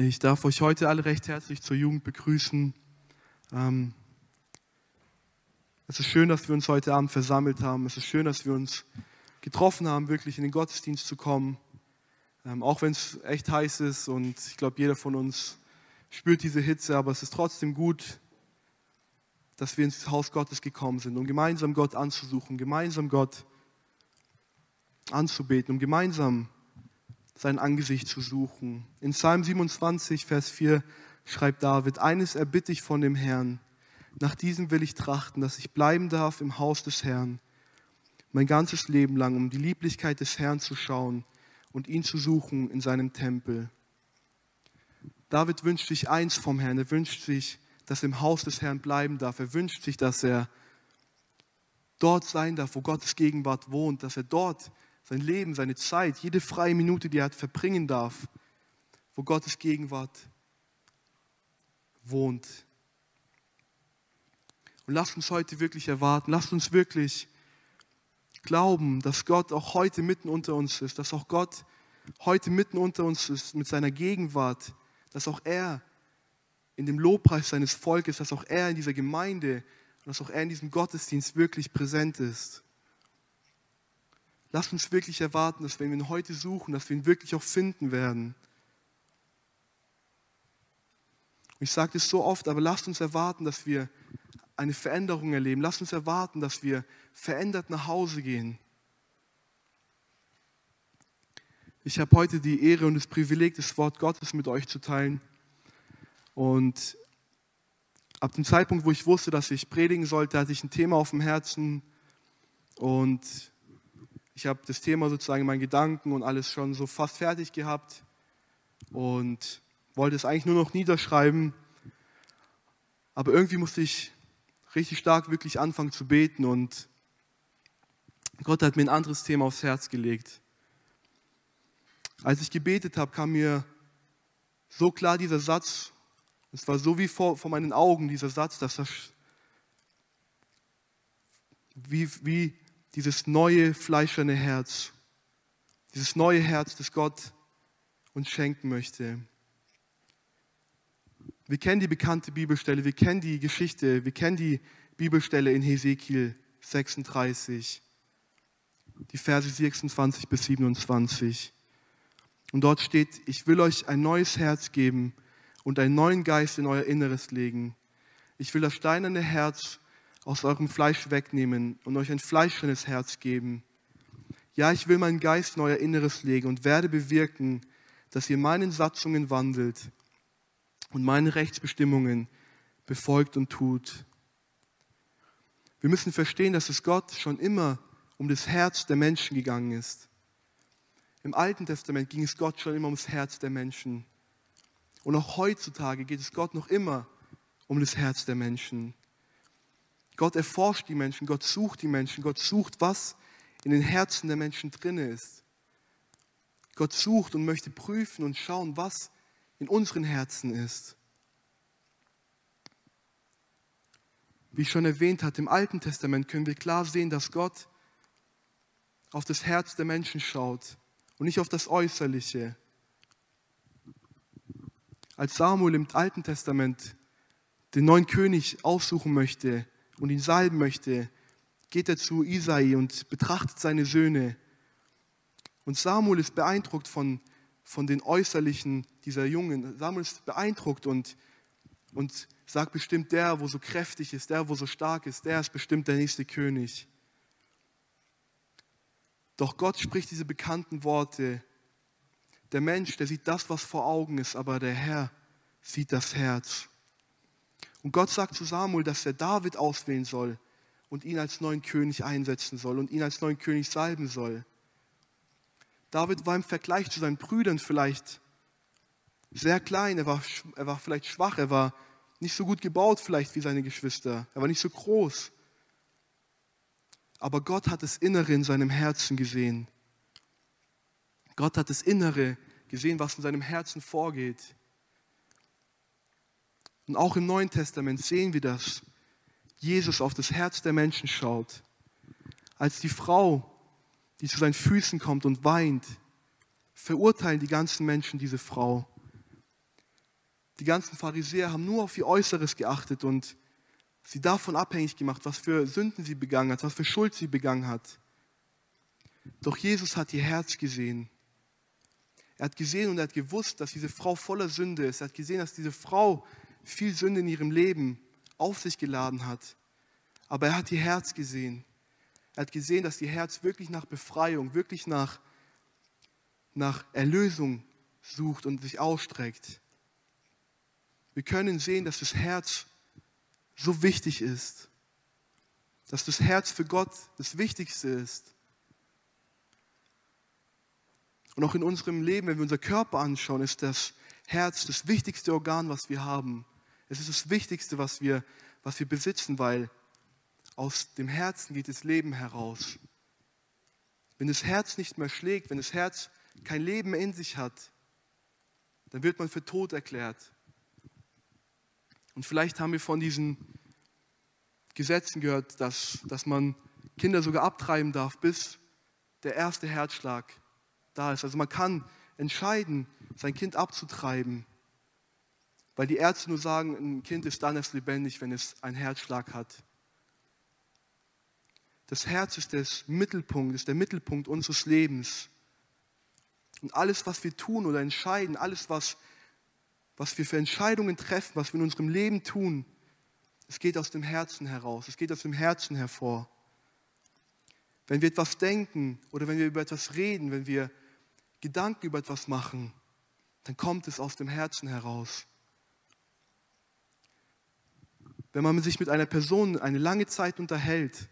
Ich darf euch heute alle recht herzlich zur Jugend begrüßen. Ähm, es ist schön, dass wir uns heute Abend versammelt haben. Es ist schön, dass wir uns getroffen haben, wirklich in den Gottesdienst zu kommen. Ähm, auch wenn es echt heiß ist und ich glaube, jeder von uns spürt diese Hitze, aber es ist trotzdem gut, dass wir ins Haus Gottes gekommen sind, um gemeinsam Gott anzusuchen, gemeinsam Gott anzubeten, um gemeinsam sein Angesicht zu suchen. In Psalm 27, Vers 4 schreibt David, eines erbitte ich von dem Herrn, nach diesem will ich trachten, dass ich bleiben darf im Haus des Herrn, mein ganzes Leben lang, um die Lieblichkeit des Herrn zu schauen und ihn zu suchen in seinem Tempel. David wünscht sich eins vom Herrn, er wünscht sich, dass er im Haus des Herrn bleiben darf, er wünscht sich, dass er dort sein darf, wo Gottes Gegenwart wohnt, dass er dort sein Leben, seine Zeit, jede freie Minute, die er hat, verbringen darf, wo Gottes Gegenwart wohnt. Und lasst uns heute wirklich erwarten, lasst uns wirklich glauben, dass Gott auch heute mitten unter uns ist, dass auch Gott heute mitten unter uns ist mit seiner Gegenwart, dass auch er in dem Lobpreis seines Volkes, dass auch er in dieser Gemeinde dass auch er in diesem Gottesdienst wirklich präsent ist. Lasst uns wirklich erwarten, dass wenn wir ihn heute suchen, dass wir ihn wirklich auch finden werden. Ich sage das so oft, aber lasst uns erwarten, dass wir eine Veränderung erleben. Lasst uns erwarten, dass wir verändert nach Hause gehen. Ich habe heute die Ehre und das Privileg, das Wort Gottes mit euch zu teilen. Und ab dem Zeitpunkt, wo ich wusste, dass ich predigen sollte, hatte ich ein Thema auf dem Herzen. Und ich habe das Thema sozusagen in meinen Gedanken und alles schon so fast fertig gehabt und wollte es eigentlich nur noch niederschreiben. Aber irgendwie musste ich richtig stark wirklich anfangen zu beten und Gott hat mir ein anderes Thema aufs Herz gelegt. Als ich gebetet habe, kam mir so klar dieser Satz, es war so wie vor, vor meinen Augen dieser Satz, dass das wie, wie dieses neue fleischerne Herz, dieses neue Herz, das Gott uns schenken möchte. Wir kennen die bekannte Bibelstelle, wir kennen die Geschichte, wir kennen die Bibelstelle in Hesekiel 36, die Verse 26 bis 27. Und dort steht, ich will euch ein neues Herz geben und einen neuen Geist in euer Inneres legen. Ich will das steinerne Herz aus eurem Fleisch wegnehmen und euch ein fleischendes Herz geben. Ja, ich will meinen Geist in euer Inneres legen und werde bewirken, dass ihr meinen Satzungen wandelt und meine Rechtsbestimmungen befolgt und tut. Wir müssen verstehen, dass es Gott schon immer um das Herz der Menschen gegangen ist. Im Alten Testament ging es Gott schon immer ums Herz der Menschen. Und auch heutzutage geht es Gott noch immer um das Herz der Menschen. Gott erforscht die Menschen, Gott sucht die Menschen, Gott sucht, was in den Herzen der Menschen drin ist. Gott sucht und möchte prüfen und schauen, was in unseren Herzen ist. Wie ich schon erwähnt hatte, im Alten Testament können wir klar sehen, dass Gott auf das Herz der Menschen schaut und nicht auf das Äußerliche. Als Samuel im Alten Testament den neuen König aussuchen möchte, und ihn salben möchte, geht er zu Isai und betrachtet seine Söhne. Und Samuel ist beeindruckt von, von den Äußerlichen dieser Jungen. Samuel ist beeindruckt und, und sagt bestimmt, der, wo so kräftig ist, der, wo so stark ist, der ist bestimmt der nächste König. Doch Gott spricht diese bekannten Worte. Der Mensch, der sieht das, was vor Augen ist, aber der Herr sieht das Herz. Und Gott sagt zu Samuel, dass er David auswählen soll und ihn als neuen König einsetzen soll und ihn als neuen König salben soll. David war im Vergleich zu seinen Brüdern vielleicht sehr klein, er war, er war vielleicht schwach, er war nicht so gut gebaut vielleicht wie seine Geschwister, er war nicht so groß. Aber Gott hat das Innere in seinem Herzen gesehen. Gott hat das Innere gesehen, was in seinem Herzen vorgeht. Und auch im Neuen Testament sehen wir das. Jesus auf das Herz der Menschen schaut. Als die Frau, die zu seinen Füßen kommt und weint, verurteilen die ganzen Menschen diese Frau. Die ganzen Pharisäer haben nur auf ihr Äußeres geachtet und sie davon abhängig gemacht, was für Sünden sie begangen hat, was für Schuld sie begangen hat. Doch Jesus hat ihr Herz gesehen. Er hat gesehen und er hat gewusst, dass diese Frau voller Sünde ist. Er hat gesehen, dass diese Frau viel Sünde in ihrem Leben auf sich geladen hat. Aber er hat ihr Herz gesehen. Er hat gesehen, dass ihr Herz wirklich nach Befreiung, wirklich nach, nach Erlösung sucht und sich ausstreckt. Wir können sehen, dass das Herz so wichtig ist, dass das Herz für Gott das Wichtigste ist. Und auch in unserem Leben, wenn wir unser Körper anschauen, ist das Herz das wichtigste Organ, was wir haben. Es ist das Wichtigste, was wir, was wir besitzen, weil aus dem Herzen geht das Leben heraus. Wenn das Herz nicht mehr schlägt, wenn das Herz kein Leben in sich hat, dann wird man für tot erklärt. Und vielleicht haben wir von diesen Gesetzen gehört, dass, dass man Kinder sogar abtreiben darf, bis der erste Herzschlag da ist. Also man kann entscheiden, sein Kind abzutreiben, weil die Ärzte nur sagen, ein Kind ist dann erst lebendig, wenn es einen Herzschlag hat. Das Herz ist der Mittelpunkt, ist der Mittelpunkt unseres Lebens. Und alles, was wir tun oder entscheiden, alles, was, was wir für Entscheidungen treffen, was wir in unserem Leben tun, es geht aus dem Herzen heraus, es geht aus dem Herzen hervor. Wenn wir etwas denken oder wenn wir über etwas reden, wenn wir Gedanken über etwas machen, dann kommt es aus dem Herzen heraus. Wenn man sich mit einer Person eine lange Zeit unterhält,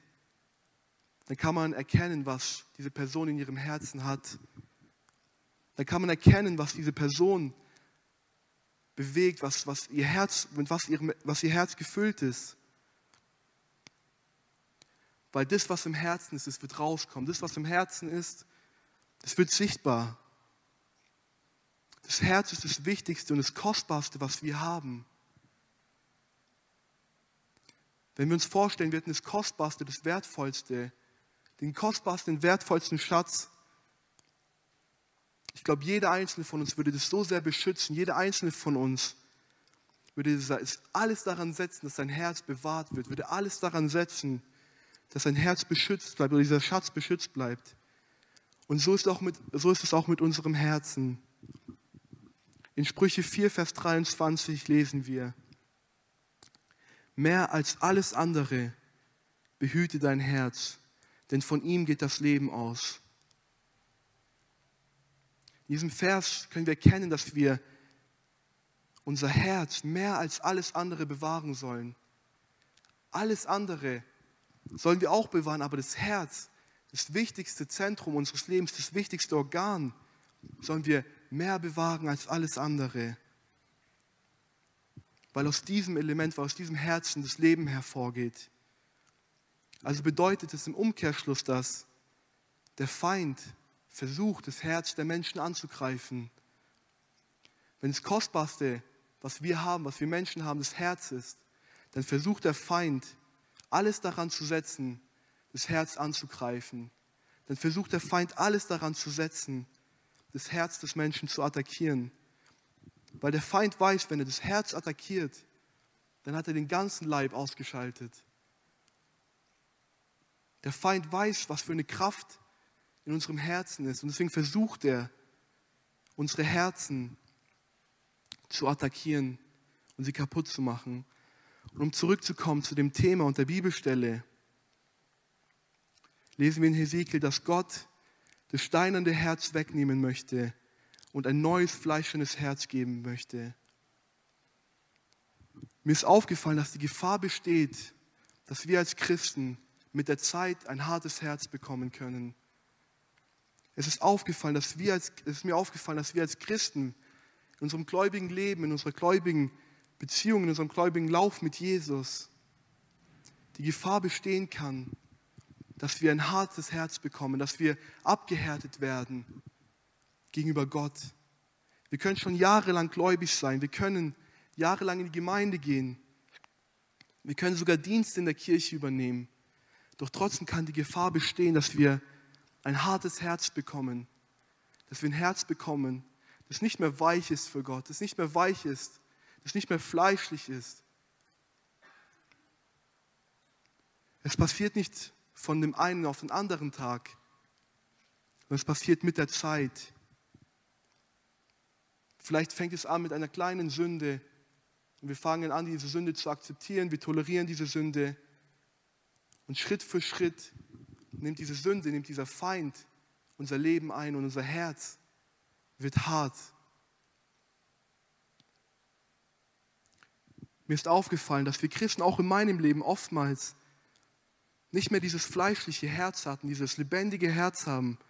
dann kann man erkennen, was diese Person in ihrem Herzen hat. Dann kann man erkennen, was diese Person bewegt, was, was ihr Herz, mit was, ihr, was ihr Herz gefüllt ist. Weil das, was im Herzen ist, das wird rauskommen. Das, was im Herzen ist, es wird sichtbar. Das Herz ist das Wichtigste und das Kostbarste, was wir haben. Wenn wir uns vorstellen, wir hätten das Kostbarste, das Wertvollste, den kostbarsten, den wertvollsten Schatz, ich glaube, jeder einzelne von uns würde das so sehr beschützen, jeder einzelne von uns würde alles daran setzen, dass sein Herz bewahrt wird, würde alles daran setzen, dass sein Herz beschützt bleibt oder dieser Schatz beschützt bleibt. Und so ist, auch mit, so ist es auch mit unserem Herzen. In Sprüche 4, Vers 23 lesen wir, mehr als alles andere behüte dein Herz, denn von ihm geht das Leben aus. In diesem Vers können wir erkennen, dass wir unser Herz mehr als alles andere bewahren sollen. Alles andere sollen wir auch bewahren, aber das Herz das wichtigste Zentrum unseres Lebens, das wichtigste Organ, sollen wir mehr bewahren als alles andere. Weil aus diesem Element, weil aus diesem Herzen das Leben hervorgeht. Also bedeutet es im Umkehrschluss, dass der Feind versucht, das Herz der Menschen anzugreifen. Wenn das Kostbarste, was wir haben, was wir Menschen haben, das Herz ist, dann versucht der Feind, alles daran zu setzen, das Herz anzugreifen. Dann versucht der Feind alles daran zu setzen, das Herz des Menschen zu attackieren. Weil der Feind weiß, wenn er das Herz attackiert, dann hat er den ganzen Leib ausgeschaltet. Der Feind weiß, was für eine Kraft in unserem Herzen ist. Und deswegen versucht er, unsere Herzen zu attackieren und sie kaputt zu machen. Und um zurückzukommen zu dem Thema und der Bibelstelle, lesen wir in Hesekiel, dass Gott das steinernde Herz wegnehmen möchte und ein neues fleischendes Herz geben möchte. Mir ist aufgefallen, dass die Gefahr besteht, dass wir als Christen mit der Zeit ein hartes Herz bekommen können. Es ist, aufgefallen, dass wir als, es ist mir aufgefallen, dass wir als Christen in unserem gläubigen Leben, in unserer gläubigen Beziehung, in unserem gläubigen Lauf mit Jesus die Gefahr bestehen kann, dass wir ein hartes Herz bekommen, dass wir abgehärtet werden gegenüber Gott. Wir können schon jahrelang gläubig sein, wir können jahrelang in die Gemeinde gehen, wir können sogar Dienste in der Kirche übernehmen. Doch trotzdem kann die Gefahr bestehen, dass wir ein hartes Herz bekommen, dass wir ein Herz bekommen, das nicht mehr weich ist für Gott, das nicht mehr weich ist, das nicht mehr fleischlich ist. Es passiert nicht von dem einen auf den anderen Tag, sondern es passiert mit der Zeit. Vielleicht fängt es an mit einer kleinen Sünde und wir fangen an, diese Sünde zu akzeptieren, wir tolerieren diese Sünde und Schritt für Schritt nimmt diese Sünde, nimmt dieser Feind unser Leben ein und unser Herz wird hart. Mir ist aufgefallen, dass wir Christen auch in meinem Leben oftmals nicht mehr dieses fleischliche Herz hatten, dieses lebendige Herz haben,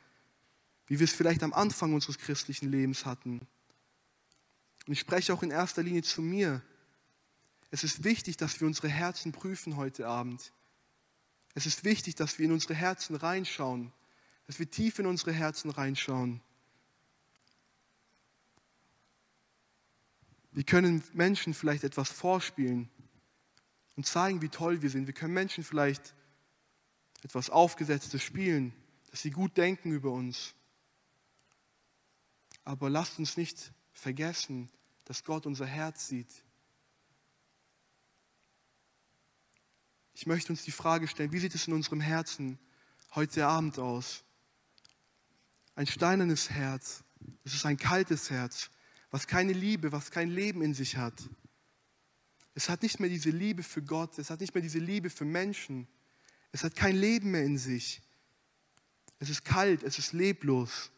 wie wir es vielleicht am Anfang unseres christlichen Lebens hatten. Und ich spreche auch in erster Linie zu mir. Es ist wichtig, dass wir unsere Herzen prüfen heute Abend. Es ist wichtig, dass wir in unsere Herzen reinschauen, dass wir tief in unsere Herzen reinschauen. Wir können Menschen vielleicht etwas vorspielen und zeigen, wie toll wir sind. Wir können Menschen vielleicht etwas Aufgesetztes spielen, dass sie gut denken über uns. Aber lasst uns nicht vergessen, dass Gott unser Herz sieht. Ich möchte uns die Frage stellen, wie sieht es in unserem Herzen heute Abend aus? Ein steinernes Herz, es ist ein kaltes Herz, was keine Liebe, was kein Leben in sich hat. Es hat nicht mehr diese Liebe für Gott, es hat nicht mehr diese Liebe für Menschen. Es hat kein Leben mehr in sich. Es ist kalt, es ist leblos.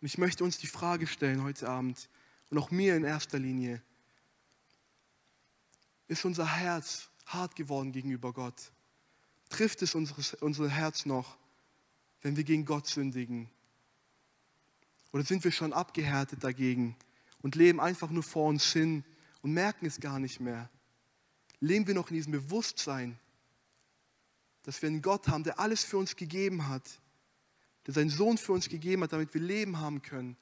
Und ich möchte uns die Frage stellen heute Abend und auch mir in erster Linie. Ist unser Herz hart geworden gegenüber Gott? Trifft es unser Herz noch, wenn wir gegen Gott sündigen? Oder sind wir schon abgehärtet dagegen und leben einfach nur vor uns hin und merken es gar nicht mehr? Leben wir noch in diesem Bewusstsein, dass wir einen Gott haben, der alles für uns gegeben hat, der seinen Sohn für uns gegeben hat, damit wir Leben haben können.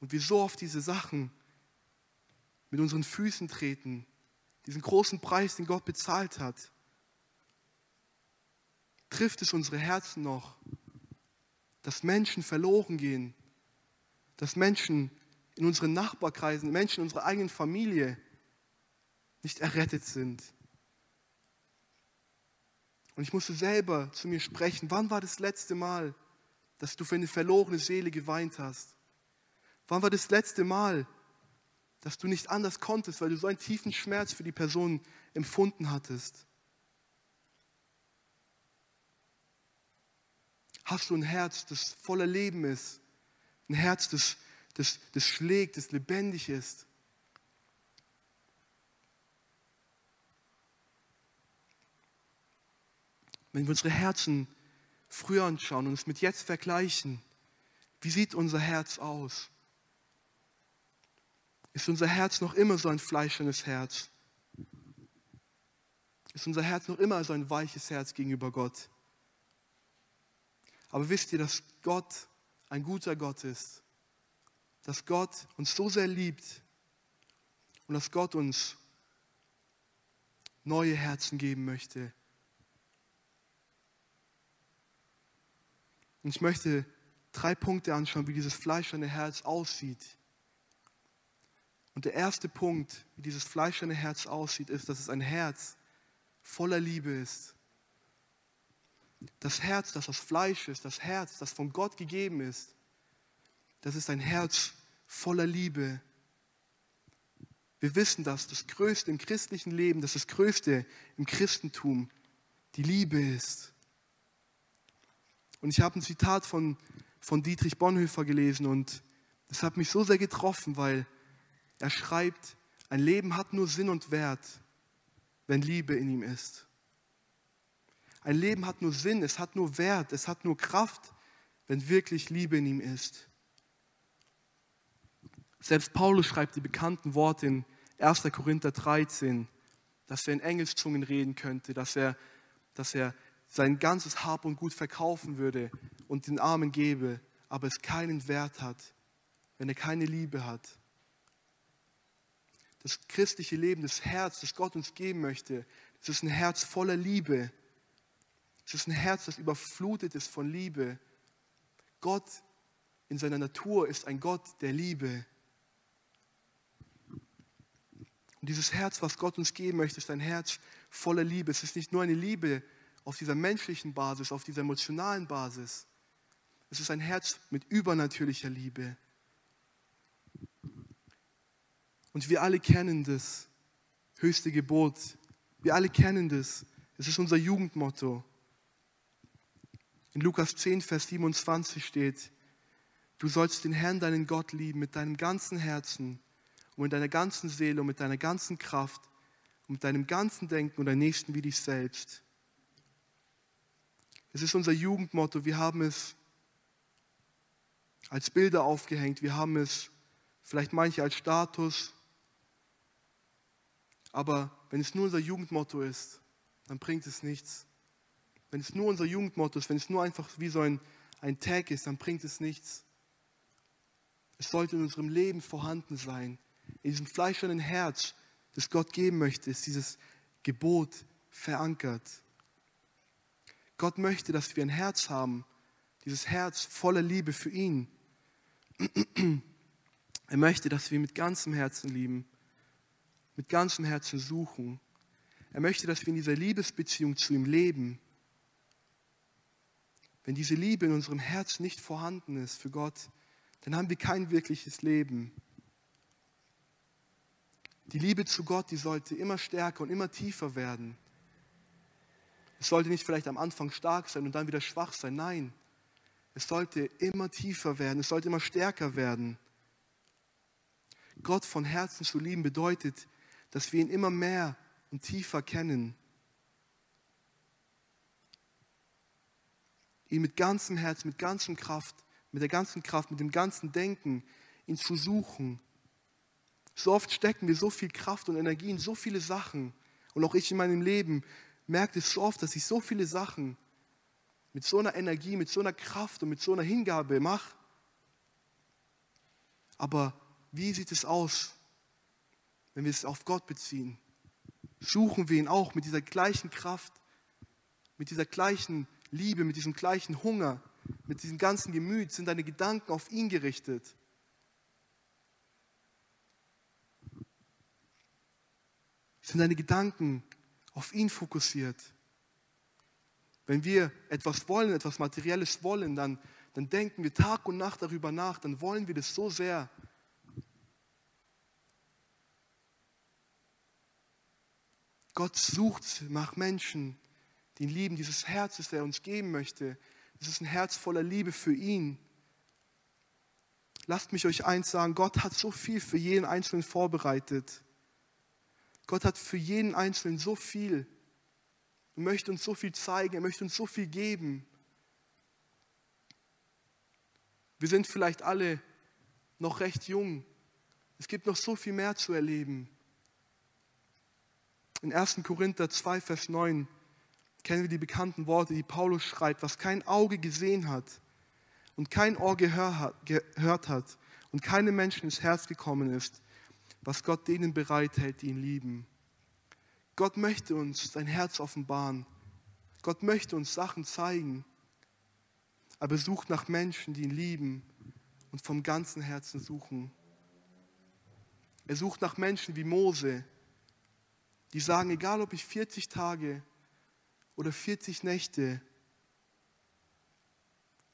Und wir so oft diese Sachen mit unseren Füßen treten, diesen großen Preis, den Gott bezahlt hat. Trifft es unsere Herzen noch, dass Menschen verloren gehen, dass Menschen in unseren Nachbarkreisen, Menschen in unserer eigenen Familie nicht errettet sind. Und ich musste selber zu mir sprechen, wann war das letzte Mal, dass du für eine verlorene Seele geweint hast? Wann war das letzte Mal, dass du nicht anders konntest, weil du so einen tiefen Schmerz für die Person empfunden hattest? Hast du ein Herz, das voller Leben ist? Ein Herz, das, das, das schlägt, das lebendig ist? Wenn wir unsere Herzen früher anschauen und es mit jetzt vergleichen, wie sieht unser Herz aus? Ist unser Herz noch immer so ein fleischernes Herz? Ist unser Herz noch immer so ein weiches Herz gegenüber Gott? Aber wisst ihr, dass Gott ein guter Gott ist? Dass Gott uns so sehr liebt und dass Gott uns neue Herzen geben möchte. Und ich möchte drei Punkte anschauen, wie dieses fleischerne Herz aussieht. Und der erste Punkt, wie dieses fleischerne Herz aussieht, ist, dass es ein Herz voller Liebe ist. Das Herz, das aus Fleisch ist, das Herz, das von Gott gegeben ist, das ist ein Herz voller Liebe. Wir wissen, dass das Größte im christlichen Leben, dass das Größte im Christentum die Liebe ist. Und ich habe ein Zitat von, von Dietrich Bonhoeffer gelesen und das hat mich so sehr getroffen, weil er schreibt, ein Leben hat nur Sinn und Wert, wenn Liebe in ihm ist. Ein Leben hat nur Sinn, es hat nur Wert, es hat nur Kraft, wenn wirklich Liebe in ihm ist. Selbst Paulus schreibt die bekannten Worte in 1. Korinther 13, dass er in Engelszungen reden könnte, dass er, dass er sein ganzes Hab und Gut verkaufen würde und den Armen gebe, aber es keinen Wert hat, wenn er keine Liebe hat. Das christliche Leben, das Herz, das Gott uns geben möchte, das ist ein Herz voller Liebe. Es ist ein Herz, das überflutet ist von Liebe. Gott in seiner Natur ist ein Gott der Liebe. Und dieses Herz, was Gott uns geben möchte, ist ein Herz voller Liebe. Es ist nicht nur eine Liebe auf dieser menschlichen Basis, auf dieser emotionalen Basis. Es ist ein Herz mit übernatürlicher Liebe. Und wir alle kennen das höchste Gebot. Wir alle kennen das. Es ist unser Jugendmotto. In Lukas 10, Vers 27 steht, du sollst den Herrn, deinen Gott lieben mit deinem ganzen Herzen und mit deiner ganzen Seele und mit deiner ganzen Kraft und mit deinem ganzen Denken und deinen Nächsten wie dich selbst. Es ist unser Jugendmotto. Wir haben es als Bilder aufgehängt. Wir haben es vielleicht manche als Status. Aber wenn es nur unser Jugendmotto ist, dann bringt es nichts. Wenn es nur unser Jugendmotto ist, wenn es nur einfach wie so ein, ein Tag ist, dann bringt es nichts. Es sollte in unserem Leben vorhanden sein. In diesem fleischernen Herz, das Gott geben möchte, ist dieses Gebot verankert. Gott möchte, dass wir ein Herz haben, dieses Herz voller Liebe für ihn. Er möchte, dass wir mit ganzem Herzen lieben, mit ganzem Herzen suchen. Er möchte, dass wir in dieser Liebesbeziehung zu ihm leben. Wenn diese Liebe in unserem Herz nicht vorhanden ist für Gott, dann haben wir kein wirkliches Leben. Die Liebe zu Gott, die sollte immer stärker und immer tiefer werden. Es sollte nicht vielleicht am Anfang stark sein und dann wieder schwach sein. Nein, es sollte immer tiefer werden, es sollte immer stärker werden. Gott von Herzen zu lieben bedeutet, dass wir ihn immer mehr und tiefer kennen. Ihn mit ganzem Herz, mit ganzem Kraft, mit der ganzen Kraft, mit dem ganzen Denken, ihn zu suchen. So oft stecken wir so viel Kraft und Energie in so viele Sachen. Und auch ich in meinem Leben merke es so oft, dass ich so viele Sachen mit so einer Energie, mit so einer Kraft und mit so einer Hingabe mache. Aber wie sieht es aus, wenn wir es auf Gott beziehen? Suchen wir ihn auch mit dieser gleichen Kraft, mit dieser gleichen Liebe, mit diesem gleichen Hunger, mit diesem ganzen Gemüt? Sind deine Gedanken auf ihn gerichtet? Sind deine Gedanken auf ihn fokussiert? Wenn wir etwas wollen, etwas Materielles wollen, dann, dann denken wir Tag und Nacht darüber nach, dann wollen wir das so sehr. Gott sucht nach Menschen, die ihn lieben. Dieses Herz, das er uns geben möchte, es ist ein Herz voller Liebe für ihn. Lasst mich euch eins sagen, Gott hat so viel für jeden Einzelnen vorbereitet. Gott hat für jeden Einzelnen so viel und möchte uns so viel zeigen, er möchte uns so viel geben. Wir sind vielleicht alle noch recht jung. Es gibt noch so viel mehr zu erleben. In 1. Korinther 2, Vers 9 kennen wir die bekannten Worte, die Paulus schreibt, was kein Auge gesehen hat und kein Ohr gehört hat und keinem Menschen ins Herz gekommen ist, was Gott denen bereithält, die ihn lieben. Gott möchte uns sein Herz offenbaren. Gott möchte uns Sachen zeigen. Aber er sucht nach Menschen, die ihn lieben und vom ganzen Herzen suchen. Er sucht nach Menschen wie Mose, die sagen, egal ob ich 40 Tage oder 40 Nächte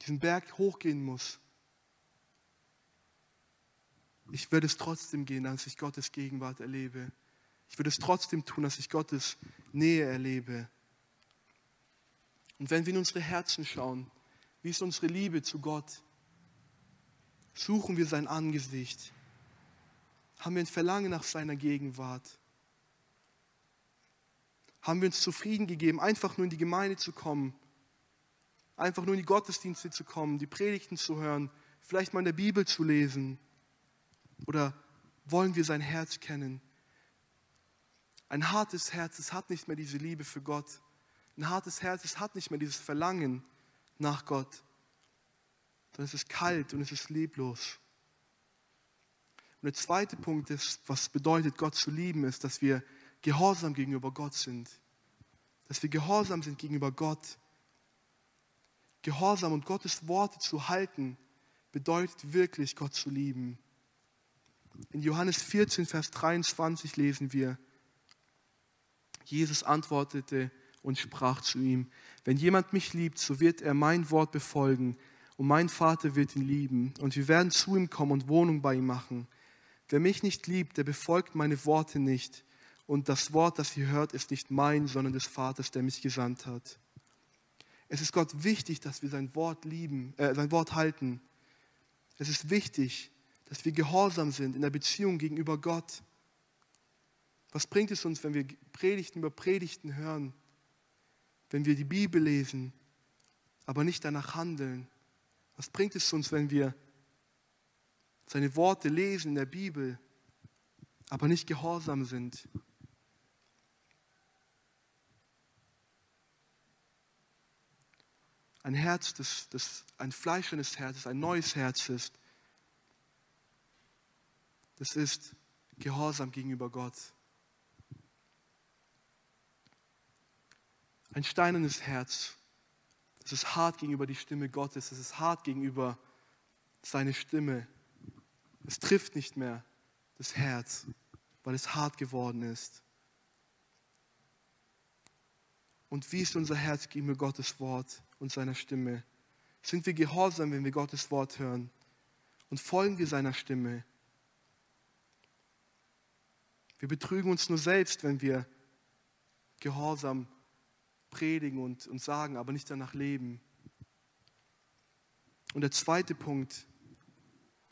diesen Berg hochgehen muss, ich werde es trotzdem gehen, als ich Gottes Gegenwart erlebe. Ich würde es trotzdem tun, dass ich Gottes Nähe erlebe. Und wenn wir in unsere Herzen schauen, wie ist unsere Liebe zu Gott? Suchen wir sein Angesicht? Haben wir ein Verlangen nach seiner Gegenwart? Haben wir uns zufrieden gegeben, einfach nur in die Gemeinde zu kommen? Einfach nur in die Gottesdienste zu kommen, die Predigten zu hören, vielleicht mal in der Bibel zu lesen? Oder wollen wir sein Herz kennen? Ein hartes Herz, es hat nicht mehr diese Liebe für Gott. Ein hartes Herz, es hat nicht mehr dieses Verlangen nach Gott. Sondern es ist kalt und es ist leblos. Und der zweite Punkt ist, was bedeutet, Gott zu lieben, ist, dass wir gehorsam gegenüber Gott sind. Dass wir gehorsam sind gegenüber Gott. Gehorsam und Gottes Worte zu halten, bedeutet wirklich, Gott zu lieben. In Johannes 14, Vers 23 lesen wir, Jesus antwortete und sprach zu ihm, wenn jemand mich liebt, so wird er mein Wort befolgen und mein Vater wird ihn lieben und wir werden zu ihm kommen und Wohnung bei ihm machen. Wer mich nicht liebt, der befolgt meine Worte nicht und das Wort, das ihr hört, ist nicht mein, sondern des Vaters, der mich gesandt hat. Es ist Gott wichtig, dass wir sein Wort lieben, äh, sein Wort halten. Es ist wichtig, dass wir gehorsam sind in der Beziehung gegenüber Gott. Was bringt es uns, wenn wir Predigten über Predigten hören, wenn wir die Bibel lesen, aber nicht danach handeln? Was bringt es uns, wenn wir seine Worte lesen in der Bibel, aber nicht gehorsam sind? Ein Herz, das, das ein fleischendes Herz ist, ein neues Herz ist, das ist Gehorsam gegenüber Gott. Ein steinernes Herz, das ist hart gegenüber die Stimme Gottes, das ist hart gegenüber seine Stimme. Es trifft nicht mehr das Herz, weil es hart geworden ist. Und wie ist unser Herz gegenüber Gottes Wort und seiner Stimme? Sind wir gehorsam, wenn wir Gottes Wort hören? Und folgen wir seiner Stimme? Wir betrügen uns nur selbst, wenn wir gehorsam predigen und, und sagen, aber nicht danach leben. Und der zweite Punkt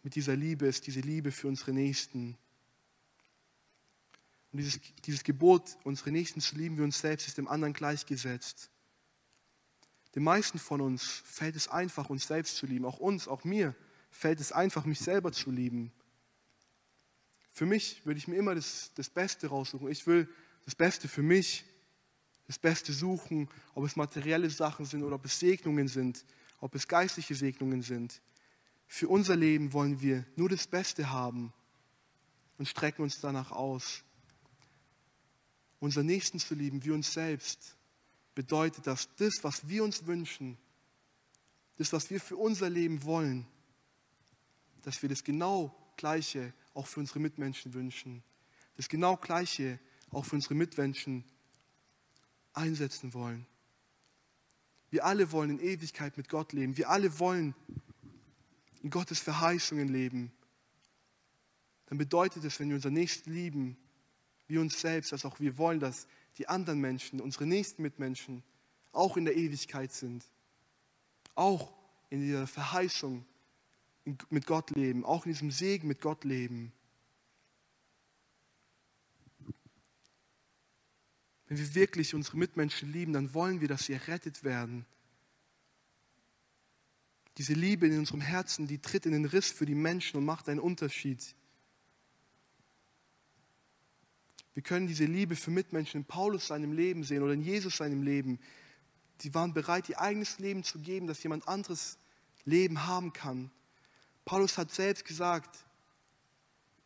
mit dieser Liebe ist diese Liebe für unsere Nächsten. Und dieses, dieses Gebot, unsere Nächsten zu lieben wie uns selbst, ist dem anderen gleichgesetzt. Den meisten von uns fällt es einfach, uns selbst zu lieben. Auch uns, auch mir fällt es einfach, mich selber zu lieben. Für mich würde ich mir immer das, das Beste raussuchen. Ich will das Beste für mich, das Beste suchen, ob es materielle Sachen sind oder ob es Segnungen sind, ob es geistliche Segnungen sind. Für unser Leben wollen wir nur das Beste haben und strecken uns danach aus. Unser Nächsten zu lieben wie uns selbst bedeutet, dass das, was wir uns wünschen, das, was wir für unser Leben wollen, dass wir das genau gleiche auch für unsere Mitmenschen wünschen. Das genau Gleiche auch für unsere Mitmenschen einsetzen wollen. Wir alle wollen in Ewigkeit mit Gott leben. Wir alle wollen in Gottes Verheißungen leben. Dann bedeutet es, wenn wir unser Nächsten lieben, wie uns selbst, dass auch wir wollen, dass die anderen Menschen, unsere nächsten Mitmenschen, auch in der Ewigkeit sind. Auch in dieser Verheißung mit Gott leben, auch in diesem Segen mit Gott leben. Wenn wir wirklich unsere Mitmenschen lieben, dann wollen wir, dass sie errettet werden. Diese Liebe in unserem Herzen, die tritt in den Riss für die Menschen und macht einen Unterschied. Wir können diese Liebe für Mitmenschen in Paulus seinem Leben sehen oder in Jesus seinem Leben. Die waren bereit, ihr eigenes Leben zu geben, dass jemand anderes Leben haben kann. Paulus hat selbst gesagt,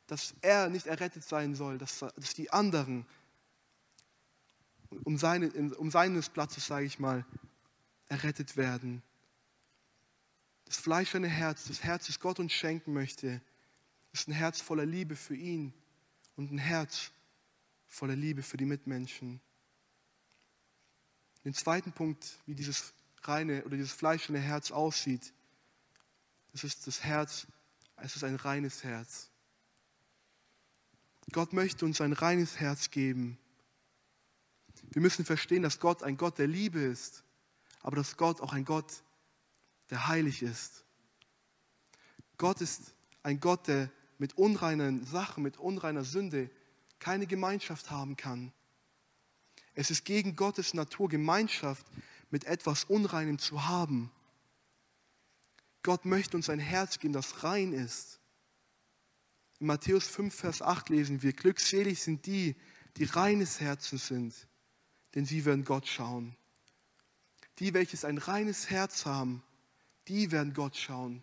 dass er nicht errettet sein soll, dass, dass die anderen um, seine, um seines Platzes, sage ich mal, errettet werden. Das fleischerne Herz, das Herz, das Gott uns schenken möchte, ist ein Herz voller Liebe für ihn und ein Herz voller Liebe für die Mitmenschen. Den zweiten Punkt, wie dieses reine oder dieses fleischerne Herz aussieht, es ist das Herz, es ist ein reines Herz. Gott möchte uns ein reines Herz geben. Wir müssen verstehen, dass Gott ein Gott der Liebe ist, aber dass Gott auch ein Gott, der heilig ist. Gott ist ein Gott, der mit unreinen Sachen, mit unreiner Sünde keine Gemeinschaft haben kann. Es ist gegen Gottes Natur, Gemeinschaft mit etwas Unreinem zu haben. Gott möchte uns ein Herz geben, das rein ist. In Matthäus 5, Vers 8 lesen wir, glückselig sind die, die reines Herzen sind, denn sie werden Gott schauen. Die, welches ein reines Herz haben, die werden Gott schauen.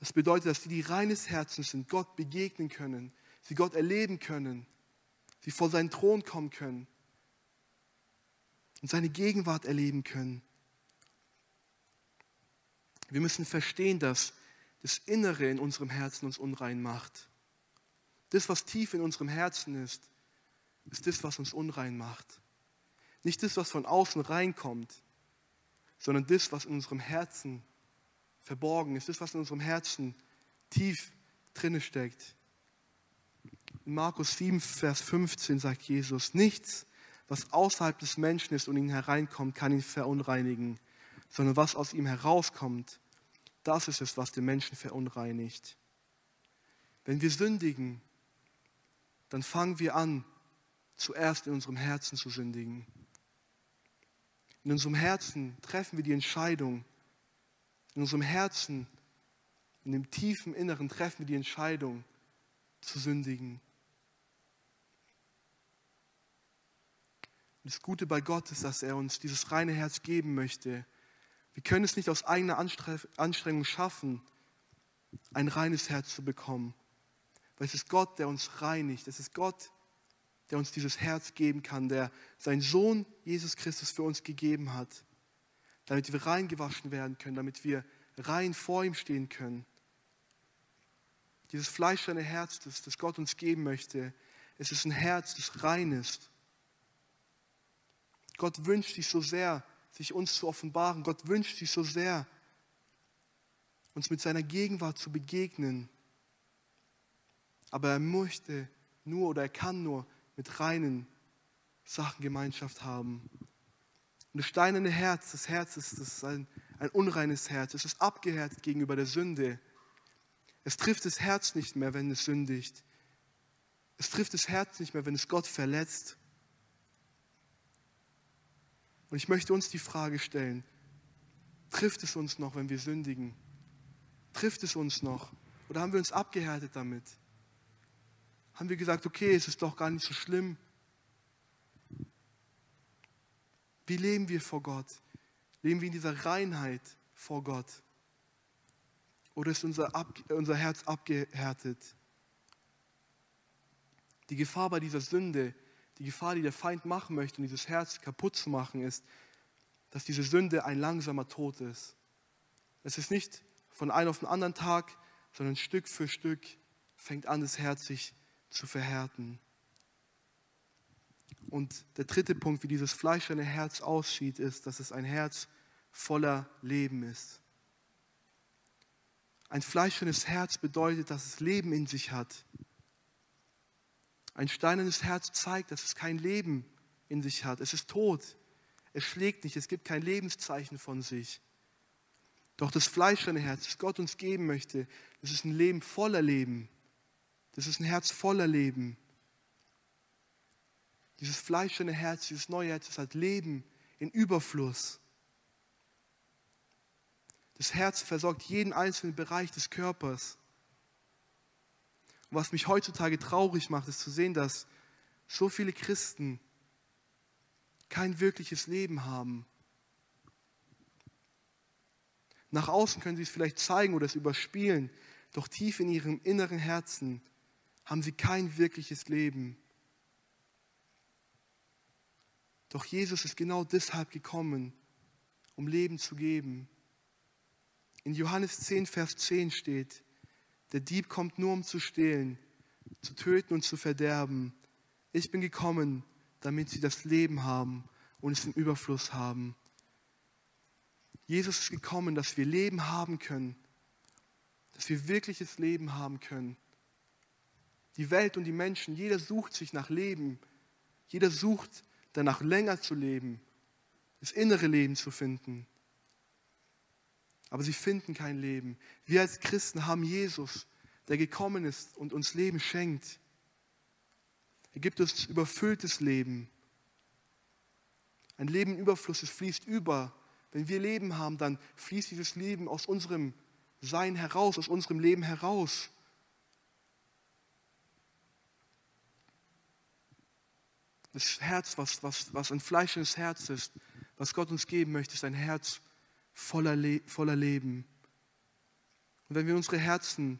Das bedeutet, dass die, die reines Herzen sind, Gott begegnen können, sie Gott erleben können, sie vor seinen Thron kommen können und seine Gegenwart erleben können. Wir müssen verstehen, dass das Innere in unserem Herzen uns unrein macht. Das, was tief in unserem Herzen ist, ist das, was uns unrein macht. Nicht das, was von außen reinkommt, sondern das, was in unserem Herzen verborgen ist, das, was in unserem Herzen tief drinne steckt. In Markus 7, Vers 15 sagt Jesus, nichts, was außerhalb des Menschen ist und ihn hereinkommt, kann ihn verunreinigen, sondern was aus ihm herauskommt, das ist es, was den Menschen verunreinigt. Wenn wir sündigen, dann fangen wir an, zuerst in unserem Herzen zu sündigen. In unserem Herzen treffen wir die Entscheidung. In unserem Herzen, in dem tiefen Inneren treffen wir die Entscheidung zu sündigen. Und das Gute bei Gott ist, dass er uns dieses reine Herz geben möchte. Wir können es nicht aus eigener Anstrengung schaffen, ein reines Herz zu bekommen. Weil es ist Gott, der uns reinigt. Es ist Gott, der uns dieses Herz geben kann, der seinen Sohn Jesus Christus für uns gegeben hat, damit wir reingewaschen werden können, damit wir rein vor ihm stehen können. Dieses fleischerne Herz, das, das Gott uns geben möchte, es ist ein Herz, das rein ist. Gott wünscht sich so sehr, sich uns zu offenbaren. Gott wünscht sich so sehr, uns mit seiner Gegenwart zu begegnen. Aber er möchte nur oder er kann nur mit reinen Sachen Gemeinschaft haben. Und das steinerne Herz, das Herz ist, das ist ein, ein unreines Herz. Es ist abgehärtet gegenüber der Sünde. Es trifft das Herz nicht mehr, wenn es sündigt. Es trifft das Herz nicht mehr, wenn es Gott verletzt. Und ich möchte uns die Frage stellen, trifft es uns noch, wenn wir sündigen? Trifft es uns noch? Oder haben wir uns abgehärtet damit? haben wir gesagt, okay, es ist doch gar nicht so schlimm. Wie leben wir vor Gott? Leben wir in dieser Reinheit vor Gott? Oder ist unser, Ab unser Herz abgehärtet? Die Gefahr bei dieser Sünde, die Gefahr, die der Feind machen möchte, um dieses Herz kaputt zu machen, ist, dass diese Sünde ein langsamer Tod ist. Es ist nicht von einem auf den anderen Tag, sondern Stück für Stück fängt an, das Herz sich zu verhärten. Und der dritte Punkt, wie dieses fleischerne Herz aussieht, ist, dass es ein Herz voller Leben ist. Ein fleischernes Herz bedeutet, dass es Leben in sich hat. Ein steinernes Herz zeigt, dass es kein Leben in sich hat. Es ist tot. Es schlägt nicht. Es gibt kein Lebenszeichen von sich. Doch das fleischerne Herz, das Gott uns geben möchte, das ist ein Leben voller Leben. Das ist ein Herz voller Leben. Dieses fleischende Herz, dieses neue Herz, das hat Leben in Überfluss. Das Herz versorgt jeden einzelnen Bereich des Körpers. Und was mich heutzutage traurig macht, ist zu sehen, dass so viele Christen kein wirkliches Leben haben. Nach außen können sie es vielleicht zeigen oder es überspielen, doch tief in ihrem inneren Herzen haben sie kein wirkliches Leben. Doch Jesus ist genau deshalb gekommen, um Leben zu geben. In Johannes 10, Vers 10 steht, der Dieb kommt nur, um zu stehlen, zu töten und zu verderben. Ich bin gekommen, damit sie das Leben haben und es im Überfluss haben. Jesus ist gekommen, dass wir Leben haben können, dass wir wirkliches Leben haben können die Welt und die Menschen, jeder sucht sich nach Leben. Jeder sucht danach länger zu leben, das innere Leben zu finden. Aber sie finden kein Leben. Wir als Christen haben Jesus, der gekommen ist und uns Leben schenkt. Er gibt uns überfülltes Leben. Ein Leben im Überfluss, es fließt über. Wenn wir Leben haben, dann fließt dieses Leben aus unserem Sein heraus, aus unserem Leben heraus. das Herz, was, was, was ein fleischendes Herz ist, was Gott uns geben möchte, ist ein Herz voller, Le voller Leben. Und wenn wir unsere Herzen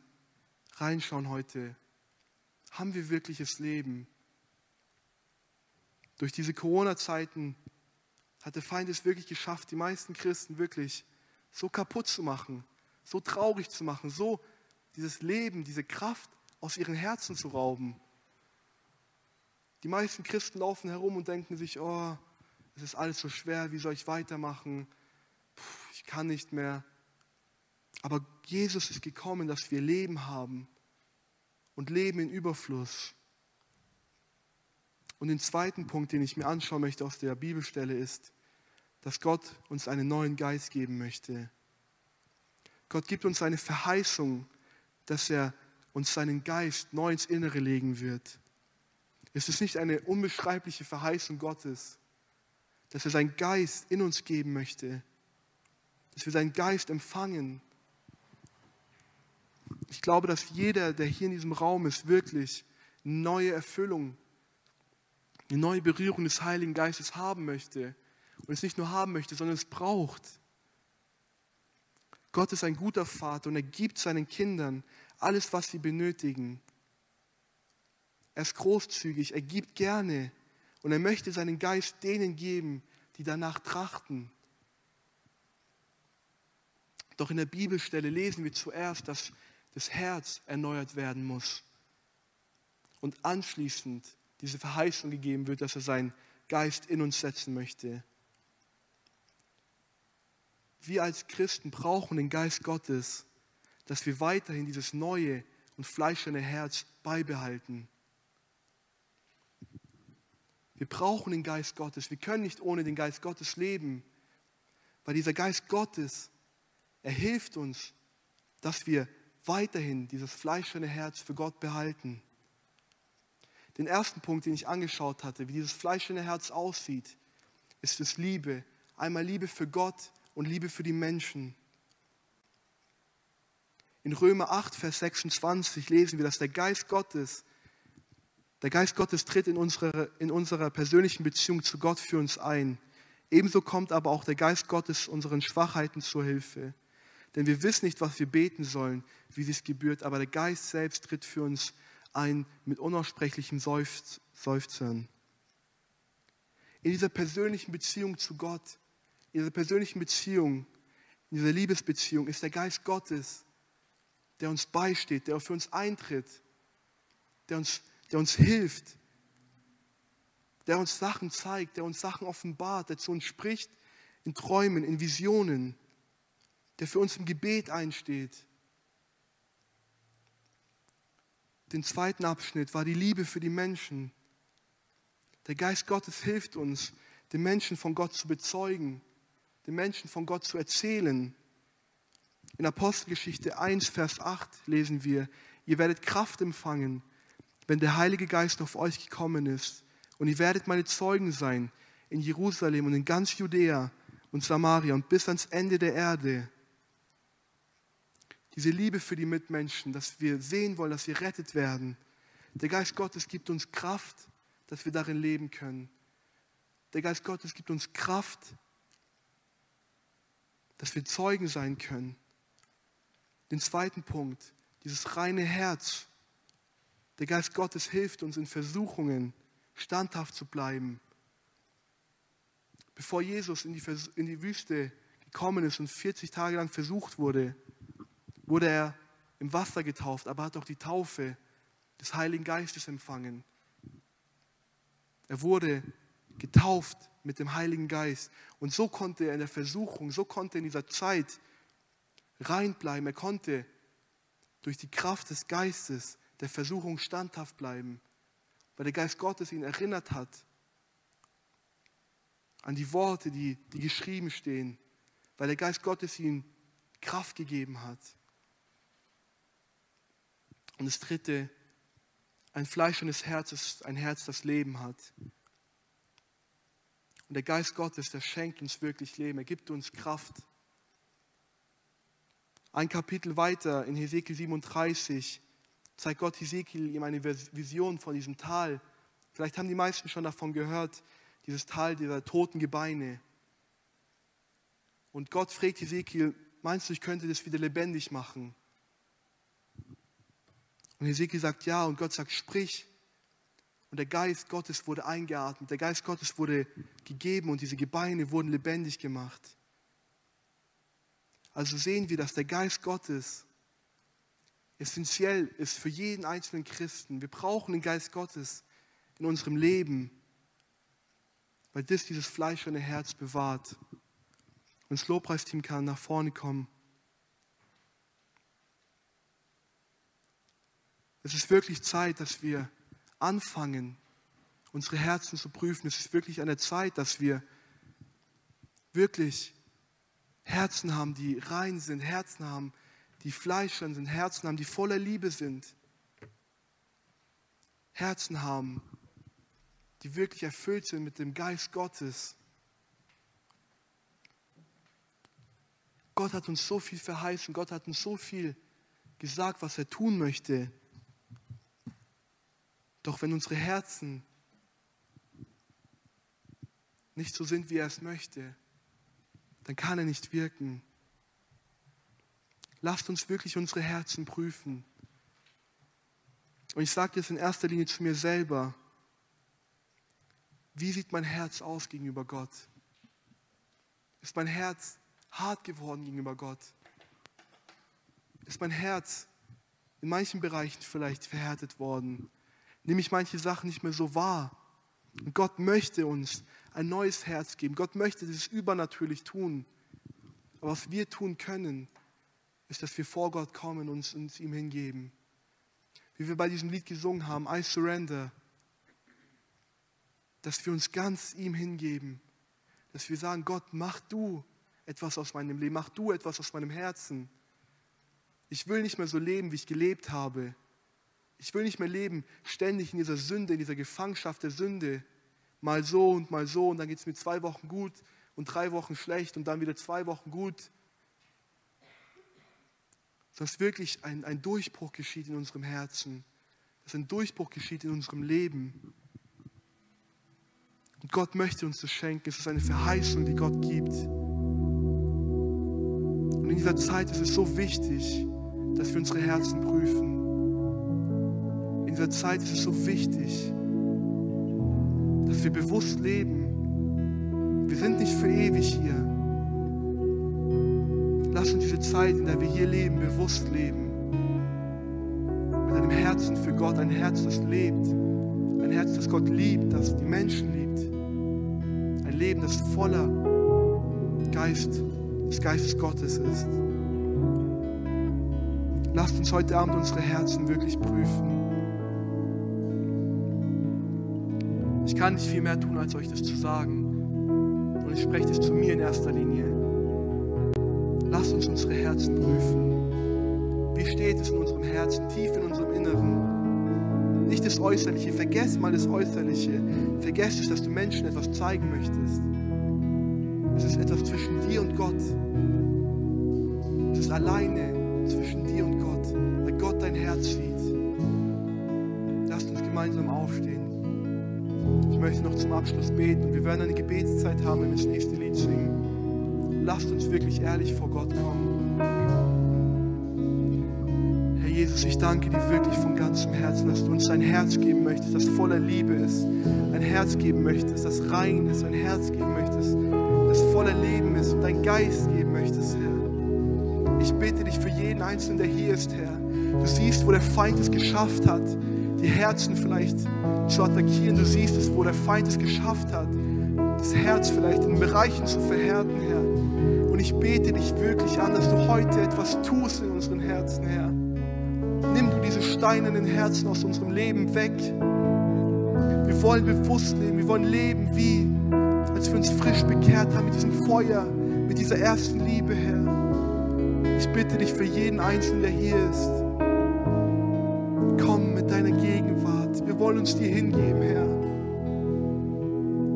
reinschauen heute, haben wir wirkliches Leben. Durch diese Corona-Zeiten hat der Feind es wirklich geschafft, die meisten Christen wirklich so kaputt zu machen, so traurig zu machen, so dieses Leben, diese Kraft aus ihren Herzen zu rauben. Die meisten Christen laufen herum und denken sich, oh, es ist alles so schwer, wie soll ich weitermachen? Kann nicht mehr. Aber Jesus ist gekommen, dass wir Leben haben und Leben in Überfluss. Und den zweiten Punkt, den ich mir anschauen möchte aus der Bibelstelle, ist, dass Gott uns einen neuen Geist geben möchte. Gott gibt uns eine Verheißung, dass er uns seinen Geist neu ins Innere legen wird. Es ist nicht eine unbeschreibliche Verheißung Gottes, dass er seinen Geist in uns geben möchte, dass wir seinen Geist empfangen. Ich glaube, dass jeder, der hier in diesem Raum ist, wirklich eine neue Erfüllung, eine neue Berührung des Heiligen Geistes haben möchte und es nicht nur haben möchte, sondern es braucht. Gott ist ein guter Vater und er gibt seinen Kindern alles, was sie benötigen. Er ist großzügig, er gibt gerne und er möchte seinen Geist denen geben, die danach trachten. Doch in der Bibelstelle lesen wir zuerst, dass das Herz erneuert werden muss und anschließend diese Verheißung gegeben wird, dass er seinen Geist in uns setzen möchte. Wir als Christen brauchen den Geist Gottes, dass wir weiterhin dieses neue und fleischerne Herz beibehalten. Wir brauchen den Geist Gottes. Wir können nicht ohne den Geist Gottes leben, weil dieser Geist Gottes, er hilft uns, dass wir weiterhin dieses fleischerne Herz für Gott behalten. Den ersten Punkt, den ich angeschaut hatte, wie dieses fleischerne Herz aussieht, ist es Liebe. Einmal Liebe für Gott und Liebe für die Menschen. In Römer 8, Vers 26 lesen wir, dass der Geist Gottes, der Geist Gottes tritt in unserer, in unserer persönlichen Beziehung zu Gott für uns ein. Ebenso kommt aber auch der Geist Gottes unseren Schwachheiten zur Hilfe. Denn wir wissen nicht, was wir beten sollen, wie es gebührt, aber der Geist selbst tritt für uns ein mit unaussprechlichen Seufzern. In dieser persönlichen Beziehung zu Gott in dieser persönlichen Beziehung, in dieser Liebesbeziehung ist der Geist Gottes, der uns beisteht, der für uns eintritt, der uns, der uns hilft, der uns Sachen zeigt, der uns Sachen offenbart, der zu uns spricht in Träumen, in Visionen, der für uns im Gebet einsteht. Den zweiten Abschnitt war die Liebe für die Menschen. Der Geist Gottes hilft uns, den Menschen von Gott zu bezeugen, den Menschen von Gott zu erzählen. In Apostelgeschichte 1, Vers 8 lesen wir, ihr werdet Kraft empfangen, wenn der Heilige Geist auf euch gekommen ist. Und ihr werdet meine Zeugen sein in Jerusalem und in ganz Judäa und Samaria und bis ans Ende der Erde. Diese Liebe für die Mitmenschen, dass wir sehen wollen, dass wir rettet werden. Der Geist Gottes gibt uns Kraft, dass wir darin leben können. Der Geist Gottes gibt uns Kraft, dass wir Zeugen sein können. Den zweiten Punkt, dieses reine Herz. Der Geist Gottes hilft uns in Versuchungen standhaft zu bleiben. Bevor Jesus in die, in die Wüste gekommen ist und 40 Tage lang versucht wurde, wurde er im Wasser getauft, aber hat auch die Taufe des Heiligen Geistes empfangen. Er wurde getauft mit dem Heiligen Geist. Und so konnte er in der Versuchung, so konnte er in dieser Zeit reinbleiben. Er konnte durch die Kraft des Geistes der Versuchung standhaft bleiben, weil der Geist Gottes ihn erinnert hat an die Worte, die, die geschrieben stehen, weil der Geist Gottes ihm Kraft gegeben hat. Und das dritte, ein fleischendes Herz ist ein Herz, das Leben hat. Und der Geist Gottes, der schenkt uns wirklich Leben. Er gibt uns Kraft. Ein Kapitel weiter in Hesekiel 37 zeigt Gott Hesekiel ihm eine Vision von diesem Tal. Vielleicht haben die meisten schon davon gehört, dieses Tal dieser toten Gebeine. Und Gott fragt Hesekiel, meinst du, ich könnte das wieder lebendig machen? Und Hesekiel sagt ja und Gott sagt, sprich. Und der Geist Gottes wurde eingeatmet, der Geist Gottes wurde gegeben und diese Gebeine wurden lebendig gemacht. Also sehen wir, dass der Geist Gottes essentiell ist für jeden einzelnen Christen. Wir brauchen den Geist Gottes in unserem Leben, weil das dieses fleischerne Herz bewahrt. Und das Lobpreisteam kann nach vorne kommen. Es ist wirklich Zeit, dass wir anfangen, unsere Herzen zu prüfen. Es ist wirklich der Zeit, dass wir wirklich Herzen haben, die rein sind, Herzen haben, die fleischern sind, Herzen haben, die voller Liebe sind. Herzen haben, die wirklich erfüllt sind mit dem Geist Gottes. Gott hat uns so viel verheißen, Gott hat uns so viel gesagt, was er tun möchte. Doch wenn unsere Herzen nicht so sind, wie er es möchte, dann kann er nicht wirken. Lasst uns wirklich unsere Herzen prüfen. Und ich sage das in erster Linie zu mir selber. Wie sieht mein Herz aus gegenüber Gott? Ist mein Herz hart geworden gegenüber Gott? Ist mein Herz in manchen Bereichen vielleicht verhärtet worden? Nehme ich manche Sachen nicht mehr so wahr? Und Gott möchte uns ein neues Herz geben. Gott möchte dieses übernatürlich tun. Aber was wir tun können, ist, dass wir vor Gott kommen und uns ihm hingeben. Wie wir bei diesem Lied gesungen haben, I surrender. Dass wir uns ganz ihm hingeben. Dass wir sagen, Gott, mach du etwas aus meinem Leben, mach du etwas aus meinem Herzen. Ich will nicht mehr so leben, wie ich gelebt habe. Ich will nicht mehr leben ständig in dieser Sünde, in dieser Gefangenschaft der Sünde. Mal so und mal so und dann geht es mir zwei Wochen gut und drei Wochen schlecht und dann wieder zwei Wochen gut. Dass wirklich ein, ein Durchbruch geschieht in unserem Herzen, dass ein Durchbruch geschieht in unserem Leben. Und Gott möchte uns das schenken. Es ist eine Verheißung, die Gott gibt. Und in dieser Zeit ist es so wichtig, dass wir unsere Herzen prüfen dieser Zeit ist es so wichtig, dass wir bewusst leben. Wir sind nicht für ewig hier. Lass uns diese Zeit, in der wir hier leben, bewusst leben. Mit einem Herzen für Gott, ein Herz, das lebt. Ein Herz, das Gott liebt, das die Menschen liebt. Ein Leben, das voller Geist, des Geistes Gottes ist. Lasst uns heute Abend unsere Herzen wirklich prüfen. Ich kann nicht viel mehr tun, als euch das zu sagen. Und ich spreche das zu mir in erster Linie. Lasst uns unsere Herzen prüfen. Wie steht es in unserem Herzen, tief in unserem Inneren? Nicht das Äußerliche. Vergesst mal das Äußerliche. Vergesst es, dass du Menschen etwas zeigen möchtest. Es ist etwas zwischen dir und Gott. Es ist alleine zwischen dir und Gott, weil Gott dein Herz sieht. Lasst uns gemeinsam aufstehen. Ich möchte noch zum Abschluss beten und wir werden eine Gebetszeit haben, wenn wir das nächste Lied singen. Lasst uns wirklich ehrlich vor Gott kommen. Herr Jesus, ich danke dir wirklich von ganzem Herzen, dass du uns ein Herz geben möchtest, das voller Liebe ist. Ein Herz geben möchtest, das rein ist. Ein Herz geben möchtest, das voller Leben ist und dein Geist geben möchtest, Herr. Ich bitte dich für jeden Einzelnen, der hier ist, Herr. Du siehst, wo der Feind es geschafft hat, die Herzen vielleicht zu attackieren. Du siehst es, wo der Feind es geschafft hat, das Herz vielleicht in Bereichen zu verhärten, Herr. Und ich bete dich wirklich an, dass du heute etwas tust in unseren Herzen, Herr. Nimm du diese steinernen Herzen aus unserem Leben weg. Wir wollen bewusst leben, wir wollen leben wie, als wir uns frisch bekehrt haben mit diesem Feuer, mit dieser ersten Liebe, Herr. Ich bitte dich für jeden Einzelnen, der hier ist. Wollen uns dir hingeben, Herr.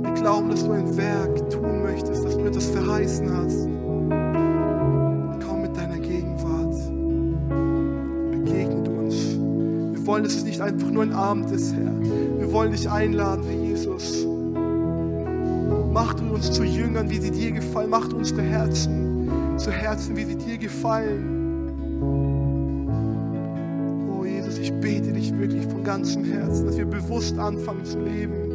Wir glauben, dass du ein Werk tun möchtest, dass du etwas verheißen hast. Komm mit deiner Gegenwart. Begegne uns. Wir wollen, dass es nicht einfach nur ein Abend ist, Herr. Wir wollen dich einladen, Herr Jesus. Mach du uns zu Jüngern, wie sie dir gefallen. Mach unsere Herzen zu Herzen, wie sie dir gefallen. Ganzem Herzen, dass wir bewusst anfangen zu leben.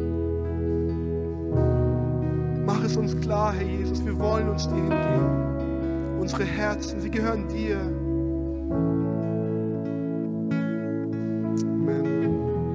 Mach es uns klar, Herr Jesus, wir wollen uns dir hingeben. unsere Herzen, sie gehören dir.